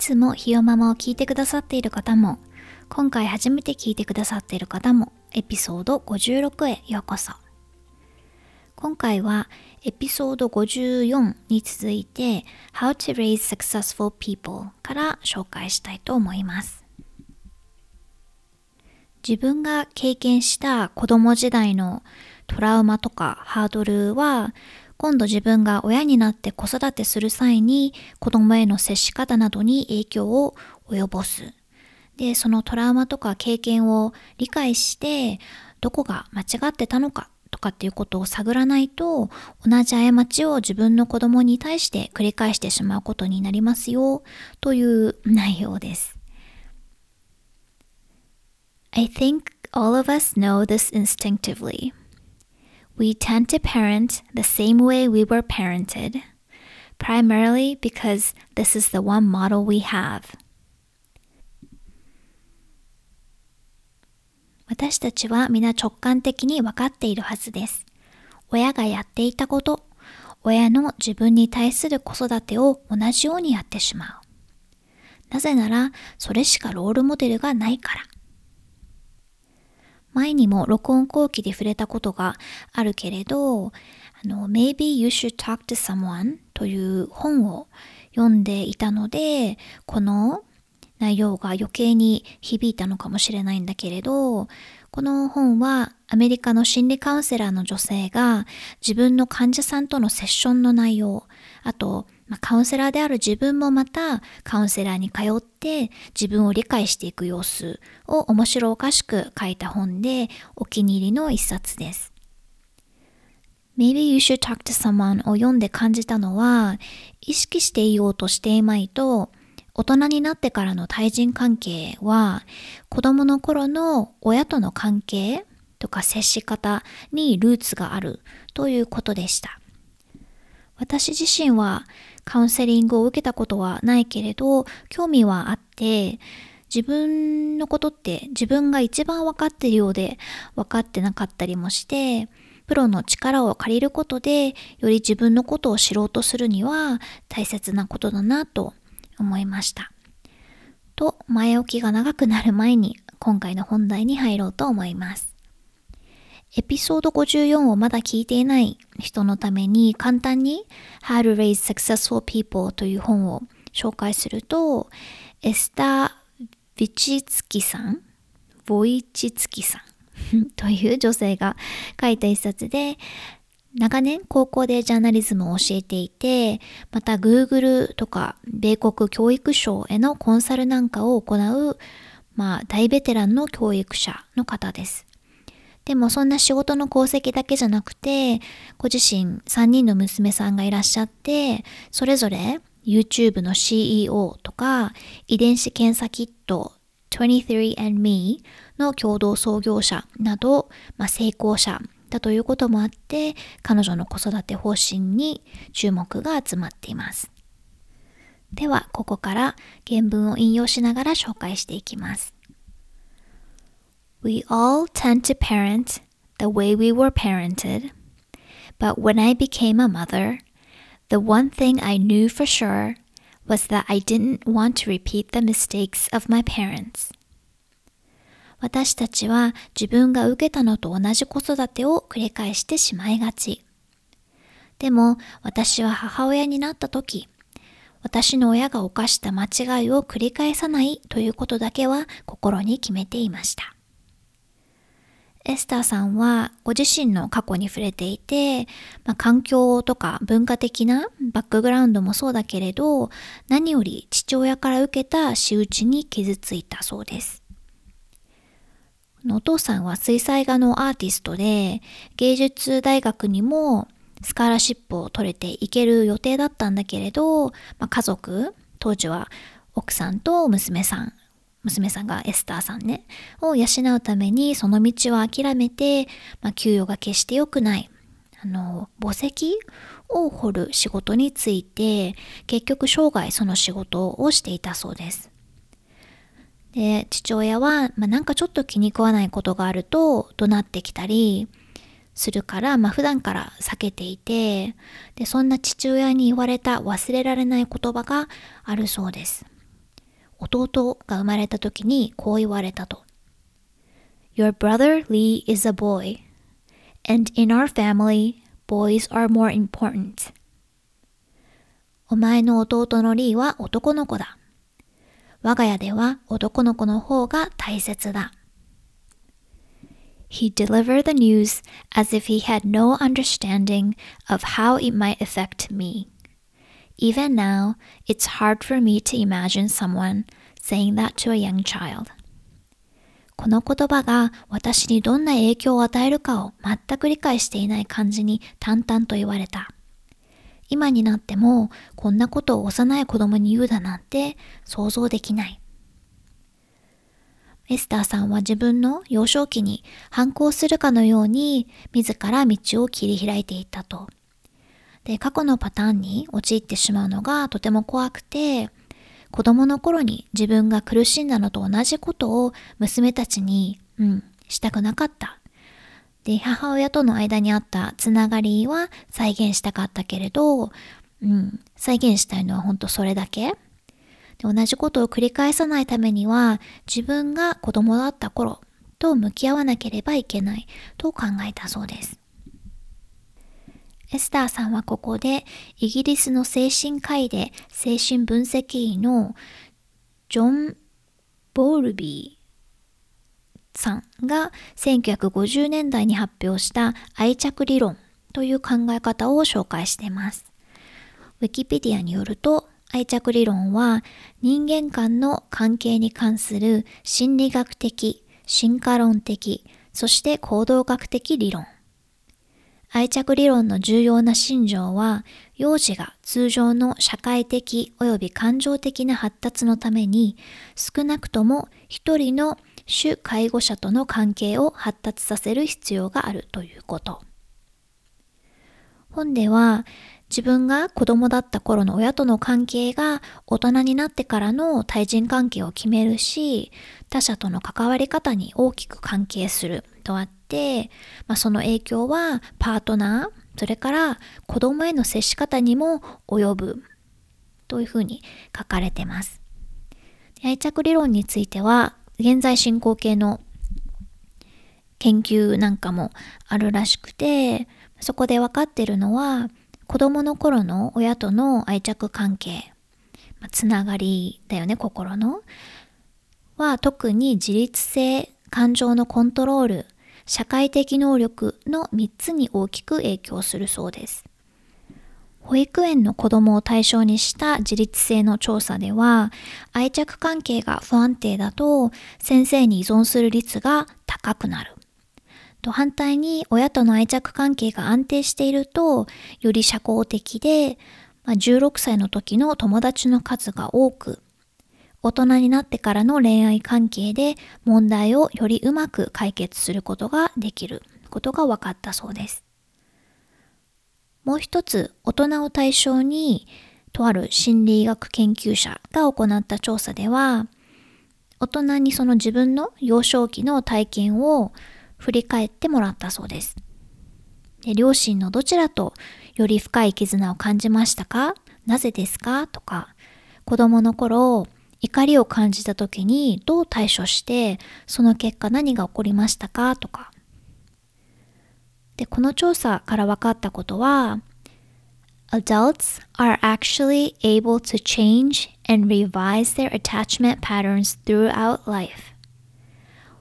つもひよママを聞いてくださっている方も今回初めて聞いてくださっている方もエピソード56へようこそ。今回はエピソード54に続いて How to Raise Successful People から紹介したいと思います。自分が経験した子供時代のトラウマとかハードルは今度自分が親になって子育てする際に子供への接し方などに影響を及ぼすで、そのトラウマとか経験を理解して、どこが間違ってたのかとかっていうことを探らないと、同じ過ちを自分の子供に対して繰り返してしまうことになりますよ、という内容です。I think all of us know this instinctively. We tend to parent the same way we were parented, primarily because this is the one model we have. 私たちは皆直感的に分かっているはずです。親がやっていたこと、親の自分に対する子育てを同じようにやってしまう。なぜなら、それしかロールモデルがないから。前にも録音後期で触れたことがあるけれど、あの、Maybe You Should Talk to Someone という本を読んでいたので、この内容が余計に響いたのかもしれないんだけれど、この本はアメリカの心理カウンセラーの女性が自分の患者さんとのセッションの内容、あと、まあ、カウンセラーである自分もまたカウンセラーに通って自分を理解していく様子を面白おかしく書いた本でお気に入りの一冊です。Maybe you should talk to someone を読んで感じたのは意識していようとしていまいと大人になってからの対人関係は子供の頃の親との関係とか接し方にルーツがあるということでした。私自身はカウンセリングを受けたことはないけれど興味はあって自分のことって自分が一番分かってるようで分かってなかったりもしてプロの力を借りることでより自分のことを知ろうとするには大切なことだなと思いました。と、前置きが長くなる前に今回の本題に入ろうと思います。エピソード54をまだ聞いていない人のために簡単に How to Raise Successful People という本を紹介すると、エスター・ヴィチツキさん、ボイチツキさん という女性が書いた一冊で、長年高校でジャーナリズムを教えていて、また Google とか米国教育省へのコンサルなんかを行う、まあ大ベテランの教育者の方です。でもそんな仕事の功績だけじゃなくて、ご自身3人の娘さんがいらっしゃって、それぞれ YouTube の CEO とか遺伝子検査キット 23andMe の共同創業者など、まあ、成功者だということもあって彼女の子育て方針に注目が集まっています。ではここから原文を引用しながら紹介していきます。We all tend to parent the way we were parented but when I became a mother the one thing I knew for sure was that I didn't want to repeat the mistakes of my parents. 私たちは自分が受けたのと同じ子育てを繰り返してしまいがち。でも私は母親になった時、私の親が犯した間違いを繰り返さないということだけは心に決めていました。エスターさんはご自身の過去に触れていて、まあ、環境とか文化的なバックグラウンドもそうだけれど、何より父親から受けた仕打ちに傷ついたそうです。お父さんは水彩画のアーティストで芸術大学にもスカーラシップを取れていける予定だったんだけれど、まあ、家族、当時は奥さんと娘さん、娘さんがエスターさんね、を養うためにその道を諦めて、まあ、給与が決して良くない、あの、墓石を掘る仕事について、結局生涯その仕事をしていたそうです。で、父親は、まあ、なんかちょっと気に食わないことがあると怒鳴ってきたりするから、まあ、普段から避けていて、で、そんな父親に言われた忘れられない言葉があるそうです。弟が生まれた時にこう言われたと。Your brother Lee is a boy, and in our family, boys are more important. お前の弟のリーは男の子だ。我が家では男の子の方が大切だ。He delivered the news as if he had no understanding of how it might affect me. Even now, it's hard for me to imagine someone saying that to a young child. この言葉が私にどんな影響を与えるかを全く理解していない感じに淡々と言われた。今になってもこんなことを幼い子供に言うだなんて想像できない。エスターさんは自分の幼少期に反抗するかのように自ら道を切り開いていったと。で、過去のパターンに陥ってしまうのがとても怖くて、子供の頃に自分が苦しんだのと同じことを娘たちに、うん、したくなかった。で、母親との間にあったつながりは再現したかったけれど、うん、再現したいのは本当それだけ。で同じことを繰り返さないためには自分が子供だった頃と向き合わなければいけないと考えたそうです。エスターさんはここでイギリスの精神科医で精神分析医のジョン・ボールビーさんが1950年代に発表した愛着理論という考え方を紹介しています。ウィキペディアによると愛着理論は人間間の関係に関する心理学的、進化論的、そして行動学的理論。愛着理論の重要な信条は、幼児が通常の社会的及び感情的な発達のために、少なくとも一人の主介護者との関係を発達させる必要があるということ。本では、自分が子供だった頃の親との関係が大人になってからの対人関係を決めるし、他者との関わり方に大きく関係するとあって、まあ、その影響はパートナー、それから子供への接し方にも及ぶというふうに書かれてます。愛着理論については現在進行形の研究なんかもあるらしくて、そこで分かってるのは子供の頃の親との愛着関係、まあ、つながりだよね、心の。は特に自立性、感情のコントロール、社会的能力の3つに大きく影響するそうです。保育園の子供を対象にした自立性の調査では、愛着関係が不安定だと先生に依存する率が高くなる。と反対に親との愛着関係が安定していると、より社交的で、ま、16歳の時の友達の数が多く、大人になってからの恋愛関係で問題をよりうまく解決することができることが分かったそうです。もう一つ、大人を対象に、とある心理学研究者が行った調査では、大人にその自分の幼少期の体験を振り返ってもらったそうです。で両親のどちらとより深い絆を感じましたか？なぜですか？とか、子供の頃、怒りを感じた時にどう対処して、その結果何が起こりましたかとか。で、この調査から分かったことは、Adults are actually able to change and revise their attachment patterns throughout life.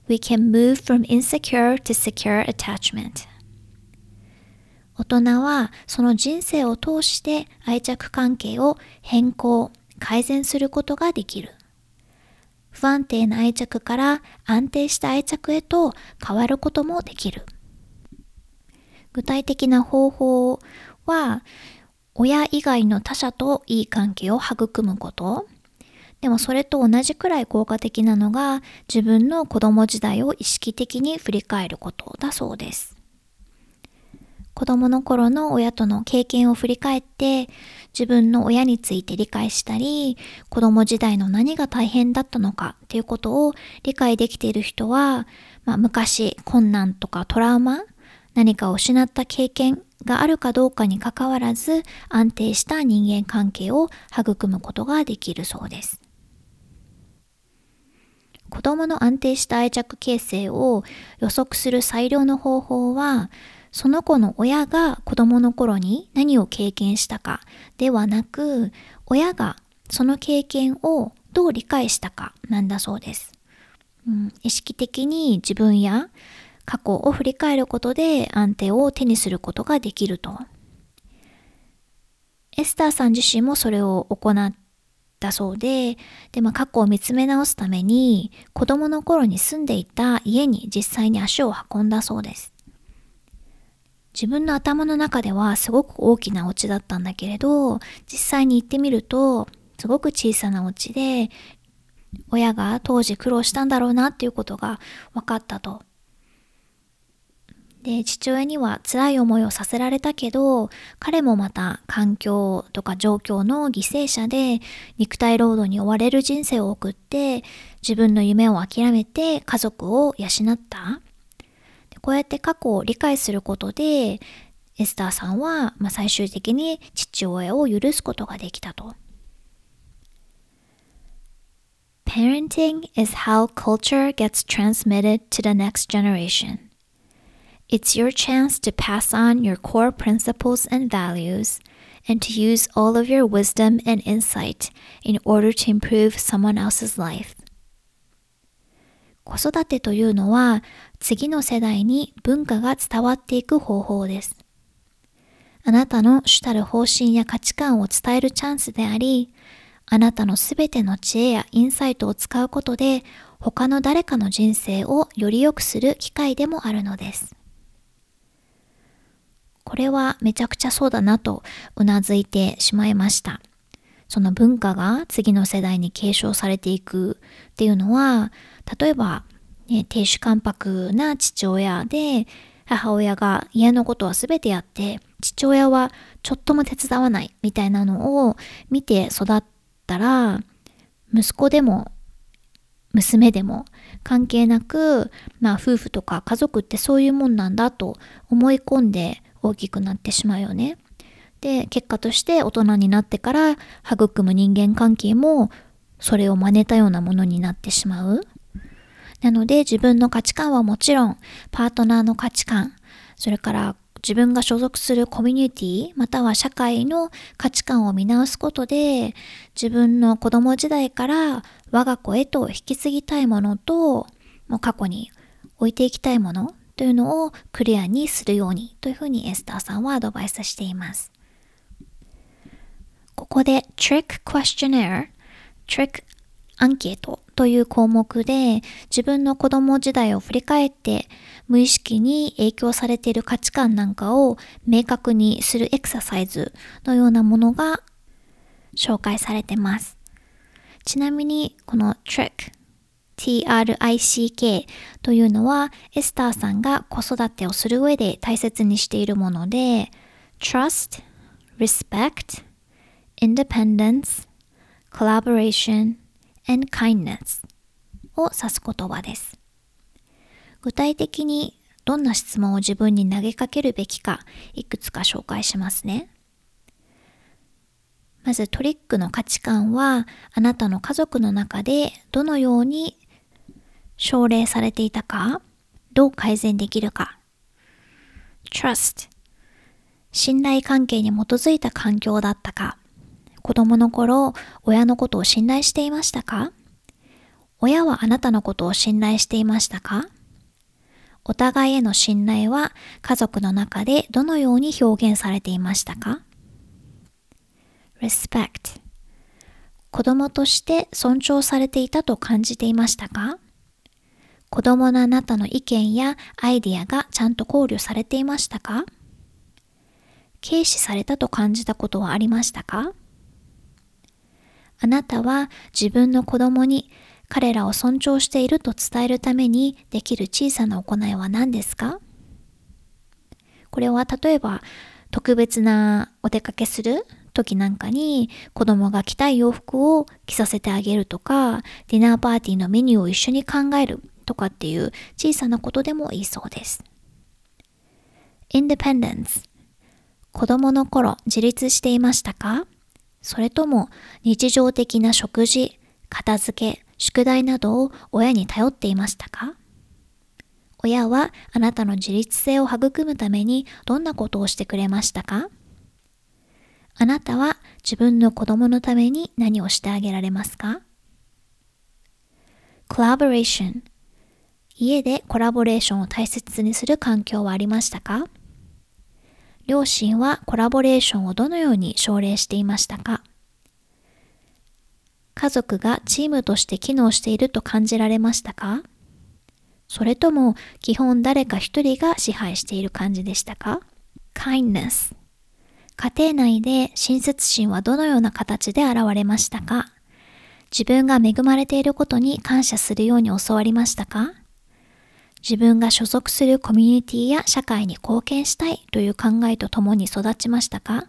We can move from insecure to secure attachment. 大人はその人生を通して愛着関係を変更、改善することができる。不安定な愛着から安定した愛着へと変わることもできる。具体的な方法は親以外の他者といい関係を育むことでもそれと同じくらい効果的なのが自分の子供時代を意識的に振り返ることだそうです。子供の頃の親との経験を振り返って自分の親について理解したり子供時代の何が大変だったのかっていうことを理解できている人は、まあ、昔困難とかトラウマ何かを失った経験があるかどうかにかかわらず安定した人間関係を育むことができるそうです。子供の安定した愛着形成を予測する最良の方法はその子の親が子供の頃に何を経験したかではなく親がその経験をどう理解したかなんだそうです、うん、意識的に自分や過去を振り返ることで安定を手にすることができると。エスターさん自身もそれを行ったそうでで、まあ、過去を見つめ直すために子供の頃に住んでいた家に実際に足を運んだそうです。自分の頭の中ではすごく大きなお家だったんだけれど、実際に行ってみると、すごく小さなお家で、親が当時苦労したんだろうなっていうことが分かったと。で、父親には辛い思いをさせられたけど、彼もまた環境とか状況の犠牲者で肉体労働に追われる人生を送って、自分の夢を諦めて家族を養った。こうやって過去を理解することで、エスターさんは、まあ、最終的に父親を許すことができたと。Parenting is how culture gets transmitted to the next generation. It's your chance to pass on your core principles and values and to use all of your wisdom and insight in order to improve someone else's life. 子育てというのは次の世代に文化が伝わっていく方法です。あなたの主たる方針や価値観を伝えるチャンスであり、あなたのすべての知恵やインサイトを使うことで他の誰かの人生をより良くする機会でもあるのです。これはめちゃくちゃそうだなとうなずいてしまいました。その文化が次の世代に継承されていくっていうのは例えば、ね、亭主関白な父親で母親が家のことは全てやって父親はちょっとも手伝わないみたいなのを見て育ったら息子でも娘でも関係なく、まあ、夫婦とか家族ってそういうもんなんだと思い込んで大きくなってしまうよね。で結果として大人になってから育む人間関係もそれを真似たようなものになってしまう。なので自分の価値観はもちろん、パートナーの価値観、それから自分が所属するコミュニティ、または社会の価値観を見直すことで、自分の子供時代から我が子へと引き継ぎたいものと、もう過去に置いていきたいものというのをクリアにするようにというふうにエスターさんはアドバイスしています。ここで Trick Questionnaire、Trick アンケートという項目で自分の子供時代を振り返って無意識に影響されている価値観なんかを明確にするエクササイズのようなものが紹介されてます。ちなみにこの trick TRICK というのはエスターさんが子育てをする上で大切にしているもので trust, respect, independence, collaboration, and kindness を指す言葉です。具体的にどんな質問を自分に投げかけるべきかいくつか紹介しますね。まずトリックの価値観はあなたの家族の中でどのように奨励されていたかどう改善できるか trust 信頼関係に基づいた環境だったか子供の頃、親のことを信頼していましたか？親はあなたのことを信頼していましたか？お互いへの信頼は家族の中でどのように表現されていましたか ?respect 子供として尊重されていたと感じていましたか？子供のあなたの意見やアイディアがちゃんと考慮されていましたか？軽視されたと感じたことはありましたか？あなたは自分の子供に彼らを尊重していると伝えるためにできる小さな行いは何ですか？これは例えば特別なお出かけする時なんかに子供が着たい洋服を着させてあげるとかディナーパーティーのメニューを一緒に考えるとかっていう小さなことでもいいそうです。Independence 子供の頃自立していましたか？それとも日常的な食事、片付け、宿題などを親に頼っていましたか？親はあなたの自立性を育むためにどんなことをしてくれましたか？あなたは自分の子供のために何をしてあげられますか ?collaboration 家でコラボレーションを大切にする環境はありましたか？両親はコラボレーションをどのように奨励していましたか？家族がチームとして機能していると感じられましたか？それとも基本誰か一人が支配している感じでしたか ?kindness 家庭内で親切心はどのような形で現れましたか？自分が恵まれていることに感謝するように教わりましたか？自分が所属するコミュニティや社会に貢献したいという考えとともに育ちましたか？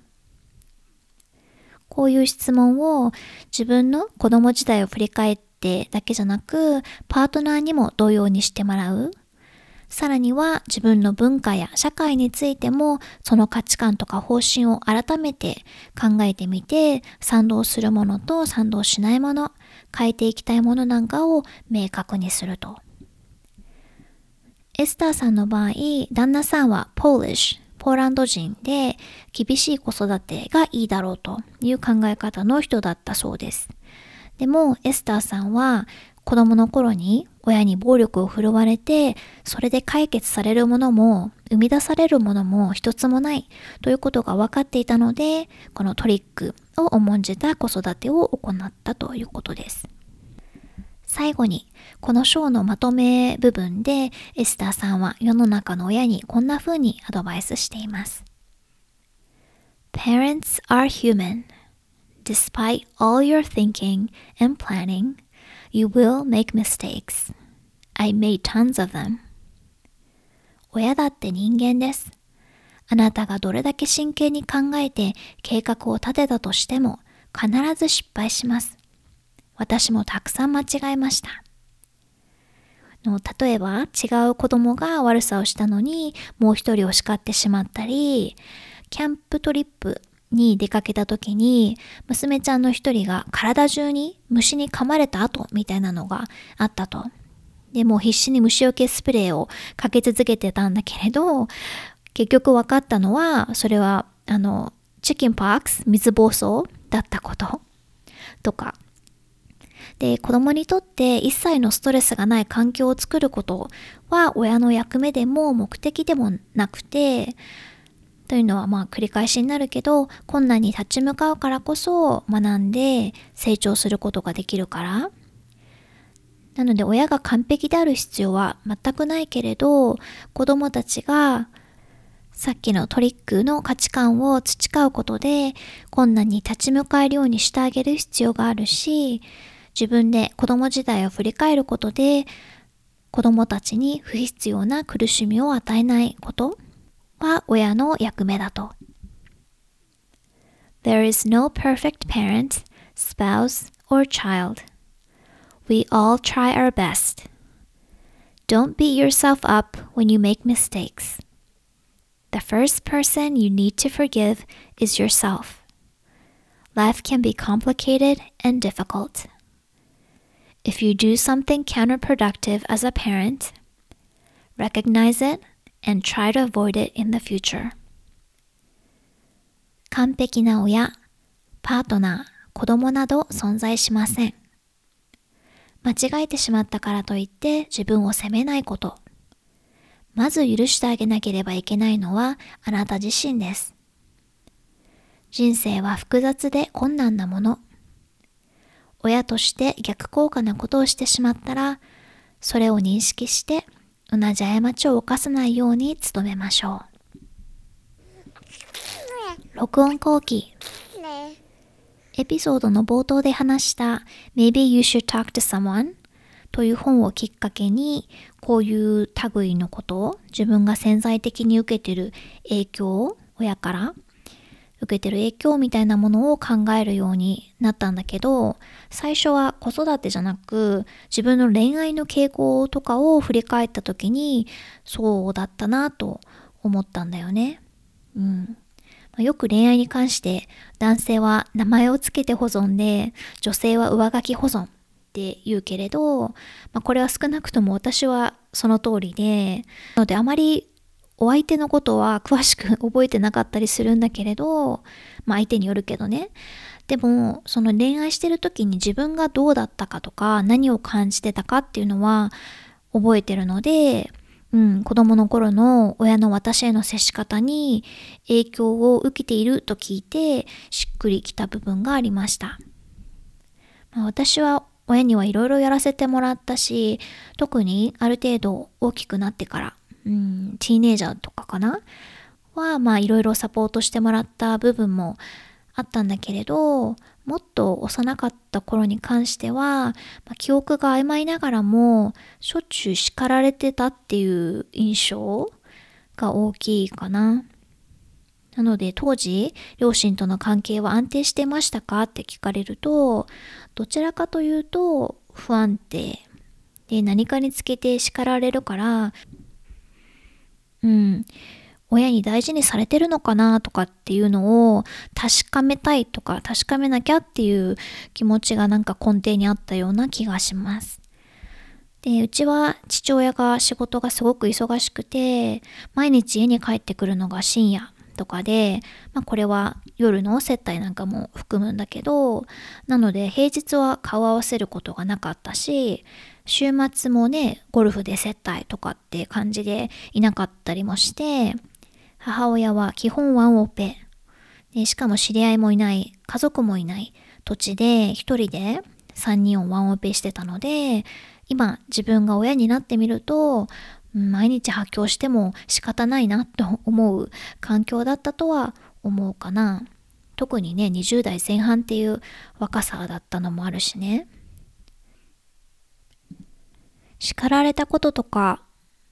こういう質問を自分の子供時代を振り返ってだけじゃなく、パートナーにも同様にしてもらう。さらには自分の文化や社会についてもその価値観とか方針を改めて考えてみて賛同するものと賛同しないもの変えていきたいものなんかを明確にするとエスターさんの場合、旦那さんはポーリッシュ、ポーランド人で厳しい子育てがいいだろうという考え方の人だったそうです。でもエスターさんは子供の頃に親に暴力を振るわれてそれで解決されるものも生み出されるものも一つもないということが分かっていたのでこのトリックを重んじた子育てを行ったということです。最後に、この章のまとめ部分で、エスターさんは世の中の親にこんな風にアドバイスしています。Parents are human. Despite all your thinking and planning, you will make mistakes. I made tons of them. 親だって人間です。あなたがどれだけ真剣に考えて計画を立てたとしても必ず失敗します。私もたくさん間違えました。の例えば違う子供が悪さをしたのにもう一人を叱ってしまったりキャンプトリップに出かけた時に娘ちゃんの一人が体中に虫に噛まれた後みたいなのがあったと。でも必死に虫除けスプレーをかけ続けてたんだけれど結局分かったのはそれはあのチキンパークス水暴走だったこととかで、子供にとって一切のストレスがない環境を作ることは親の役目でも目的でもなくて、というのはまあ繰り返しになるけど、困難に立ち向かうからこそ学んで成長することができるから。なので親が完璧である必要は全くないけれど、子供たちがさっきのトリックの価値観を培うことで困難に立ち向かえるようにしてあげる必要があるし、自分で子供時代を振り返ることで子供たちに不必要な苦しみを与えないことは親の役目だと。There is no perfect parent, spouse, or child. We all try our best. Don't beat yourself up when you make mistakes. The first person you need to forgive is yourself. Life can be complicated and difficult. If you do something counterproductive as a parent, recognize it and try to avoid it in the future. 完璧な親、パートナー、子供など存在しません。間違えてしまったからといって自分を責めないこと。まず許してあげなければいけないのはあなた自身です。人生は複雑で困難なもの。親として逆効果なことをしてしまったら、それを認識して同じ過ちを犯さないように努めましょう。録音後期エピソードの冒頭で話した Maybe you should talk to someone という本をきっかけにこういう類のことを自分が潜在的に受けてる影響を親から受けてる影響みたいなものを考えるようになったんだけど最初は子育てじゃなく自分の恋愛の傾向とかを振り返った時にそうだったなと思ったんだよね。うんよく恋愛に関して男性は名前を付けて保存で女性は上書き保存って言うけれど、まあ、これは少なくとも私はその通りでなのであまりお相手のことは詳しく覚えてなかったりするんだけれど、まあ相手によるけどね。でも、その恋愛してる時に自分がどうだったかとか、何を感じてたかっていうのは覚えてるので、うん、子供の頃の親の私への接し方に影響を受けていると聞いて、しっくりきた部分がありました。まあ、私は親にはいろいろやらせてもらったし、特にある程度大きくなってからうん、ティーネイジャーとかかな？は、まあいろいろサポートしてもらった部分もあったんだけれど、もっと幼かった頃に関しては、まあ、記憶が曖昧ながらも、しょっちゅう叱られてたっていう印象が大きいかな。なので当時、両親との関係は安定してましたか？って聞かれると、どちらかというと不安定。で、何かにつけて叱られるから、うん、親に大事にされてるのかなとかっていうのを確かめたいとか確かめなきゃっていう気持ちがなんか根底にあったような気がします。で、うちは父親が仕事がすごく忙しくて、毎日家に帰ってくるのが深夜とかで、まあこれは夜の接待なんかも含むんだけど、なので平日は顔合わせることがなかったし、週末もね、ゴルフで接待とかって感じでいなかったりもして、母親は基本ワンオペ。でしかも知り合いもいない、家族もいない土地で一人で3人をワンオペしてたので、今自分が親になってみると、毎日発狂しても仕方ないなと思う環境だったとは思うかな。特にね、20代前半っていう若さだったのもあるしね。叱られたこととか、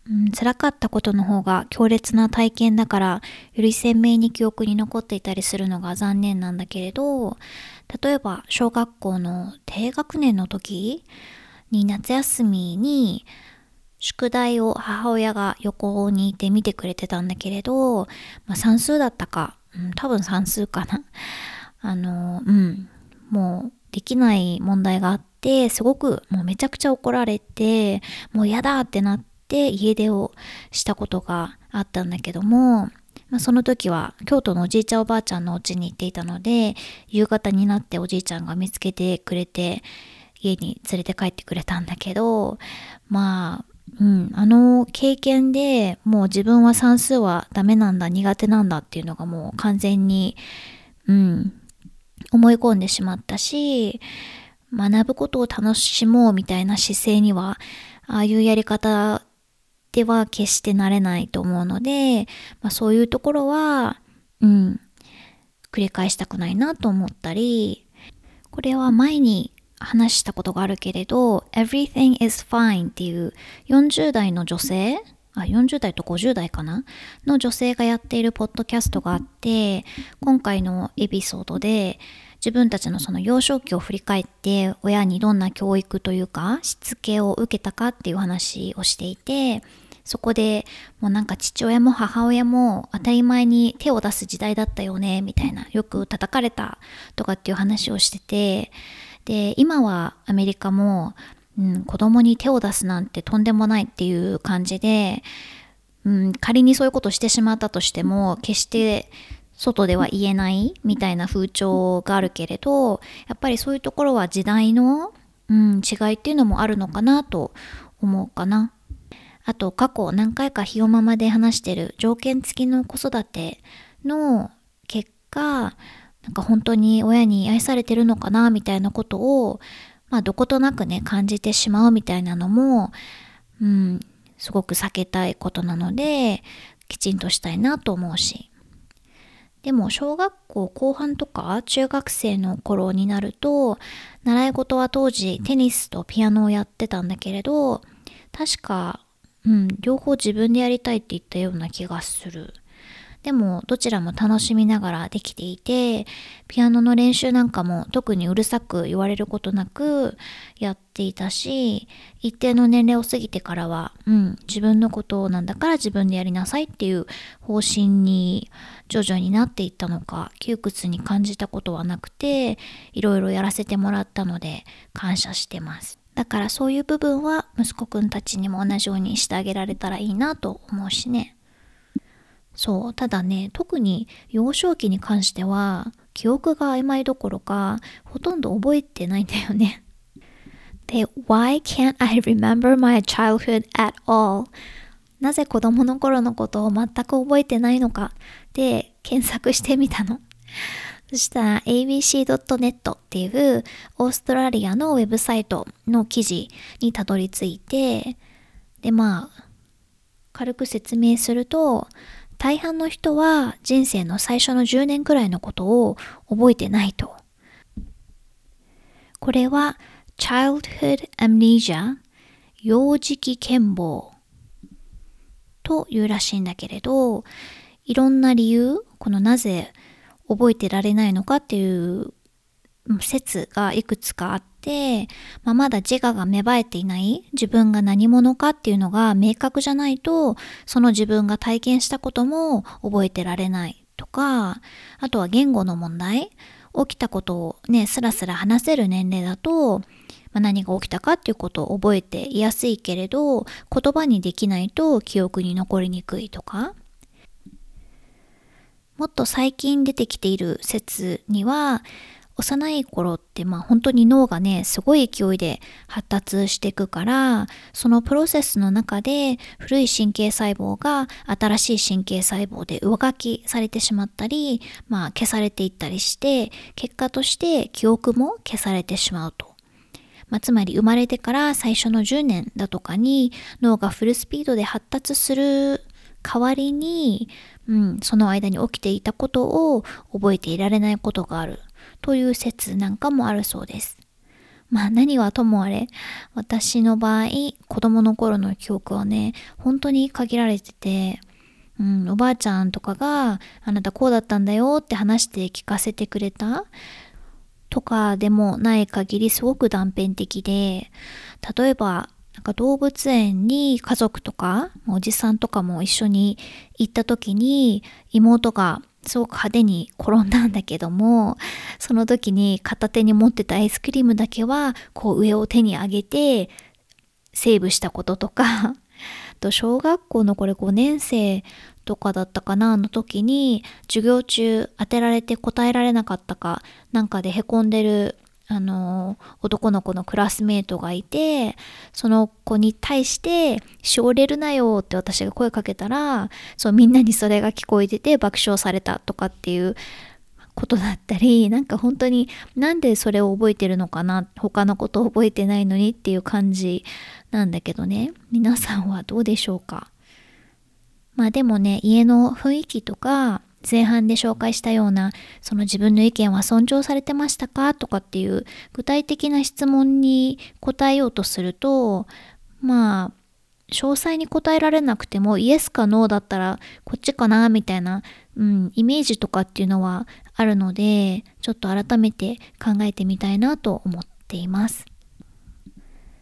うん、辛かったことの方が強烈な体験だから、より鮮明に記憶に残っていたりするのが残念なんだけれど、例えば小学校の低学年の時に夏休みに宿題を母親が横にいて見てくれてたんだけれど、まあ、算数だったか、うん、多分算数かな。あの、うん、もうできない問題があって、すごくもうめちゃくちゃ怒られて、もう嫌だってなって家出をしたことがあったんだけども、まあ、その時は京都のおじいちゃんおばあちゃんのお家に行っていたので、夕方になっておじいちゃんが見つけてくれて、家に連れて帰ってくれたんだけど、まあ、うん、あの経験でもう自分は算数はダメなんだ、苦手なんだっていうのがもう完全に、うん、思い込んでしまったし、学ぶことを楽しもうみたいな姿勢には、ああいうやり方では決してなれないと思うので、まあ、そういうところは、うん、繰り返したくないなと思ったり、これは前に話したことがあるけれど、Everything is fine っていう40代の女性あ40代と50代かな？の女性がやっているポッドキャストがあって今回のエピソードで自分たちのその幼少期を振り返って親にどんな教育というかしつけを受けたかっていう話をしていてそこでもうなんか父親も母親も当たり前に手を出す時代だったよねみたいなよく叩かれたとかっていう話をしててで今はアメリカもうん、子供に手を出すなんてとんでもないっていう感じで、うん、仮にそういうことしてしまったとしても決して外では言えないみたいな風潮があるけれどやっぱりそういうところは時代の、うん、違いっていうのもあるのかなと思うかな。あと過去何回かひよままで話してる条件付きの子育ての結果なんか本当に親に愛されてるのかなみたいなことをまあ、どことなくね、感じてしまうみたいなのも、うん、すごく避けたいことなので、きちんとしたいなと思うし。でも小学校後半とか中学生の頃になると習い事は当時テニスとピアノをやってたんだけれど確か、うん、両方自分でやりたいって言ったような気がする。でもどちらも楽しみながらできていてピアノの練習なんかも特にうるさく言われることなくやっていたし一定の年齢を過ぎてからは、うん、自分のことなんだから自分でやりなさいっていう方針に徐々になっていったのか窮屈に感じたことはなくていろいろやらせてもらったので感謝してます。だからそういう部分は息子くんたちにも同じようにしてあげられたらいいなと思うしね。そう、ただね、特に幼少期に関しては、記憶が曖昧どころか、ほとんど覚えてないんだよね。で、Why can't I remember my childhood at all? なぜ子供の頃のことを全く覚えてないのかで検索してみたの。そしたら abc.net っていうオーストラリアのウェブサイトの記事にたどり着いて、でまあ、軽く説明すると、大半の人は人生の最初の10年くらいのことを覚えてないと。これは childhood amnesia 幼児期健忘というらしいんだけれどいろんな理由このなぜ覚えてられないのかっていう説がいくつかあって、まあ、まだ自我が芽生えていない自分が何者かっていうのが明確じゃないとその自分が体験したことも覚えてられないとかあとは言語の問題起きたことをねスラスラ話せる年齢だと、まあ、何が起きたかっていうことを覚えていやすいけれど言葉にできないと記憶に残りにくいとか。もっと最近出てきている説には幼い頃ってまあ本当に脳がねすごい勢いで発達していくからそのプロセスの中で古い神経細胞が新しい神経細胞で上書きされてしまったりまあ消されていったりして結果として記憶も消されてしまうと。まあ、つまり生まれてから最初の10年だとかに脳がフルスピードで発達する代わりに、うん、その間に起きていたことを覚えていられないことがあるという説なんかもあるそうです。まあ何はともあれ、私の場合、子供の頃の記憶はね、本当に限られてて、うん、おばあちゃんとかが、あなたこうだったんだよって話して聞かせてくれたとかでもない限りすごく断片的で、例えば、なんか動物園に家族とか、おじさんとかも一緒に行った時に妹がすごく派手に転んだんだけどもその時に片手に持ってたアイスクリームだけはこう上を手に上げてセーブしたこととかと小学校のこれ5年生とかだったかなの時に授業中当てられて答えられなかったかなんかでへこんでるあの男の子のクラスメートがいてその子に対して「しおれるなよ」って私が声かけたらそうみんなにそれが聞こえてて爆笑されたとかっていうことだったりなんか本当になんでそれを覚えてるのかな他のことを覚えてないのにっていう感じなんだけどね。皆さんはどうでしょうか？まあでもね家の雰囲気とか前半で紹介したようなその自分の意見は尊重されてましたか？とかっていう具体的な質問に答えようとするとまあ詳細に答えられなくてもイエスかノーだったらこっちかな？みたいな、うん、イメージとかっていうのはあるのでちょっと改めて考えてみたいなと思っています。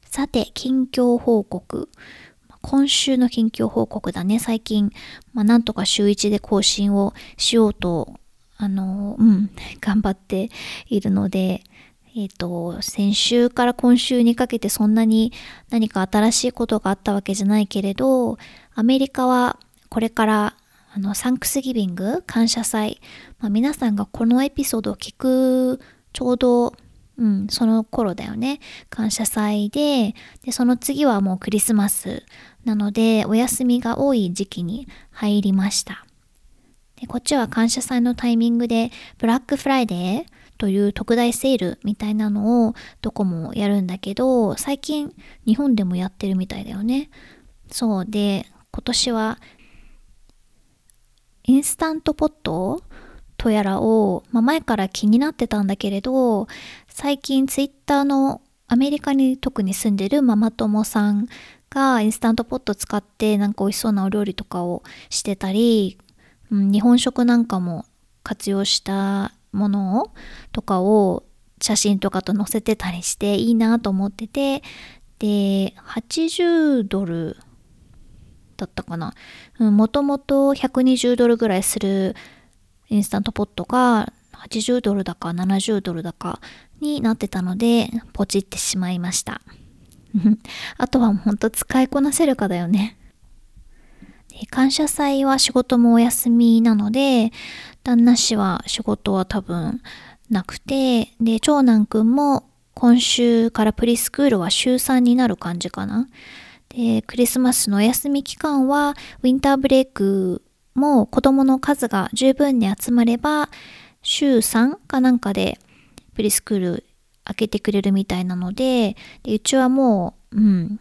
さて近況報告。今週の近況報告だね。最近、まあ、なんとか週1で更新をしようと、あの、うん、頑張っているので、えっ、ー、と、先週から今週にかけてそんなに何か新しいことがあったわけじゃないけれど、アメリカはこれからあのサンクスギビング感謝祭、まあ、皆さんがこのエピソードを聞くちょうどうん、その頃だよね。感謝祭で、で、その次はもうクリスマスなので、お休みが多い時期に入りました。で、こっちは感謝祭のタイミングで、ブラックフライデーという特大セールみたいなのをどこもやるんだけど、最近日本でもやってるみたいだよね。そうで、今年はインスタントポットとやらを、まあ、前から気になってたんだけれど最近ツイッターのアメリカに特に住んでるママ友さんがインスタントポット使ってなんか美味しそうなお料理とかをしてたり、うん、日本食なんかも活用したものをとかを写真とかと載せてたりしていいなと思っててで80ドルだったかな。もともと120ドルぐらいするインスタントポットが80ドルだか70ドルだかになってたのでポチってしまいました。あとはほんと使いこなせるかだよね。感謝祭は仕事もお休みなので旦那氏は仕事は多分なくてで長男くんも今週からプリスクールは週3になる感じかな。でクリスマスのお休み期間はウィンターブレイクもう子供の数が十分に集まれば週3かなんかでプリスクール開けてくれるみたいなのででうちはもううん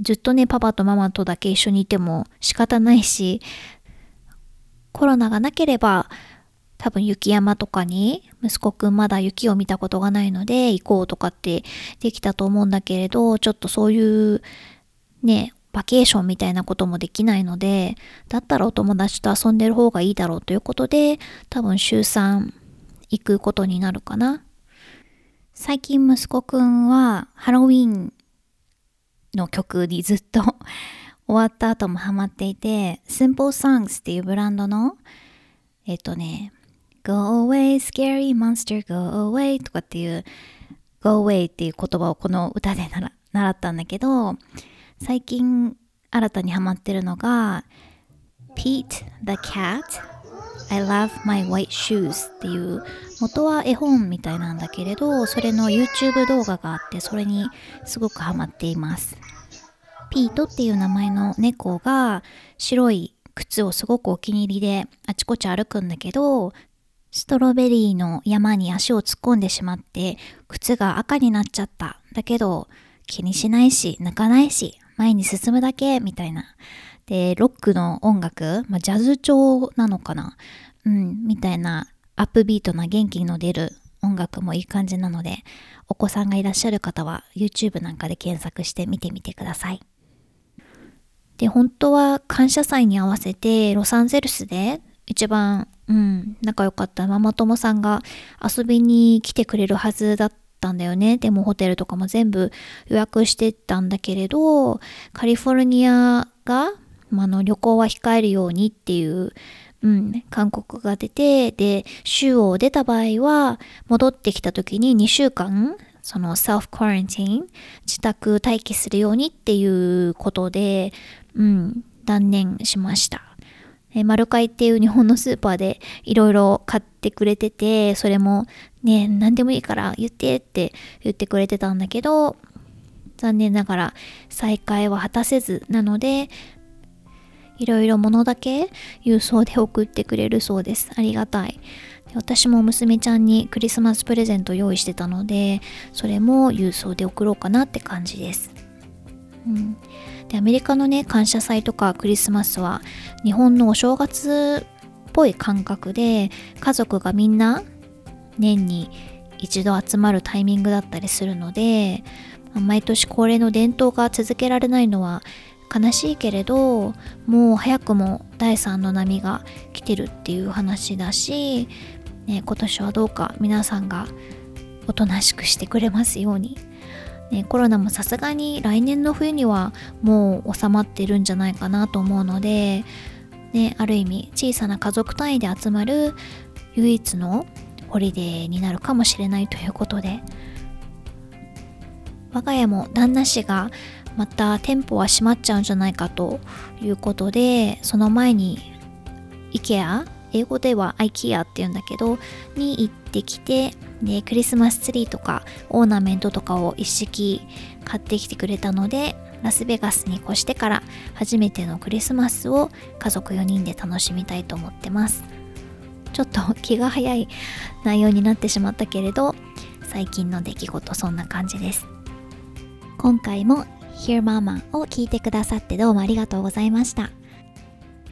ずっとねパパとママとだけ一緒にいても仕方ないしコロナがなければ多分雪山とかに息子くんまだ雪を見たことがないので行こうとかってできたと思うんだけれどちょっとそういうねバケーションみたいなこともできないのでだったらお友達と遊んでる方がいいだろうということで多分週3行くことになるかな。最近息子くんはハロウィンの曲にずっと終わった後もハマっていて Simple Songs っていうブランドのえっとね Go away scary monster go away とかっていう Go away っていう言葉をこの歌で習ったんだけど最近新たにハマってるのが Pete the Cat I love my white shoes っていう元は絵本みたいなんだけれどそれの YouTube 動画があってそれにすごくハマっています。ピートっていう名前の猫が白い靴をすごくお気に入りであちこち歩くんだけどストロベリーの山に足を突っ込んでしまって靴が赤になっちゃった。だけど気にしないし泣かないし前に進むだけみたいな。で、ロックの音楽、まあ、ジャズ調なのかな？うん、みたいなアップビートな元気の出る音楽もいい感じなので、お子さんがいらっしゃる方は YouTube なんかで検索して見てみてください。で、本当は感謝祭に合わせてロサンゼルスで一番、うん、仲良かったママ友さんが遊びに来てくれるはずだったんだよね。でもホテルとかも全部予約してたんだけれど、カリフォルニアが、まあの旅行は控えるようにっていう、うん、勧告が出て、で、州を出た場合は、戻ってきた時に2週間、そのセルフクワランティン、自宅待機するようにっていうことで、うん、断念しました。えマルカイっていう日本のスーパーでいろいろ買ってくれてて、それもね、何でもいいから言ってって言ってくれてたんだけど、残念ながら再開は果たせずなので、いろいろ物だけ郵送で送ってくれるそうです。ありがたい。私も娘ちゃんにクリスマスプレゼント用意してたので、それも郵送で送ろうかなって感じです。うん、でアメリカのね感謝祭とかクリスマスは日本のお正月っぽい感覚で家族がみんな年に一度集まるタイミングだったりするので毎年恒例の伝統が続けられないのは悲しいけれどもう早くも第3の波が来てるっていう話だし、ね、今年はどうか皆さんがおとなしくしてくれますように。ね、コロナもさすがに来年の冬にはもう収まってるんじゃないかなと思うので、ね、ある意味小さな家族単位で集まる唯一のホリデーになるかもしれないということで。我が家も旦那氏がまた店舗は閉まっちゃうんじゃないかということでその前に IKEA 英語では IKEA って言うんだけどに行ってきてでクリスマスツリーとかオーナメントとかを一式買ってきてくれたのでラスベガスに越してから初めてのクリスマスを家族4人で楽しみたいと思ってます。ちょっと気が早い 内容になってしまったけれど最近の出来事そんな感じです。今回も Hear Mama を聞いてくださってどうもありがとうございました。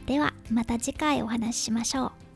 ではまた次回お話ししましょう。